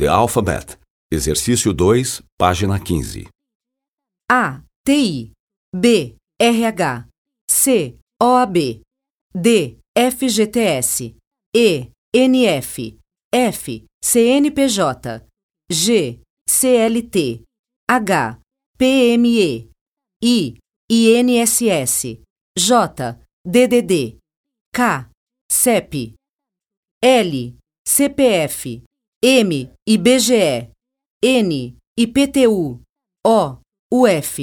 The Alphabet. Exercício 2, página 15. A. TI. B. RH. C. OAB. D. FGTS. E. NF. F. CNPJ. G. CLT. H. PME. I. INSS. J. DDD. K. CEP. L. CPF. M. IBGE. N. IPTU. O. UF.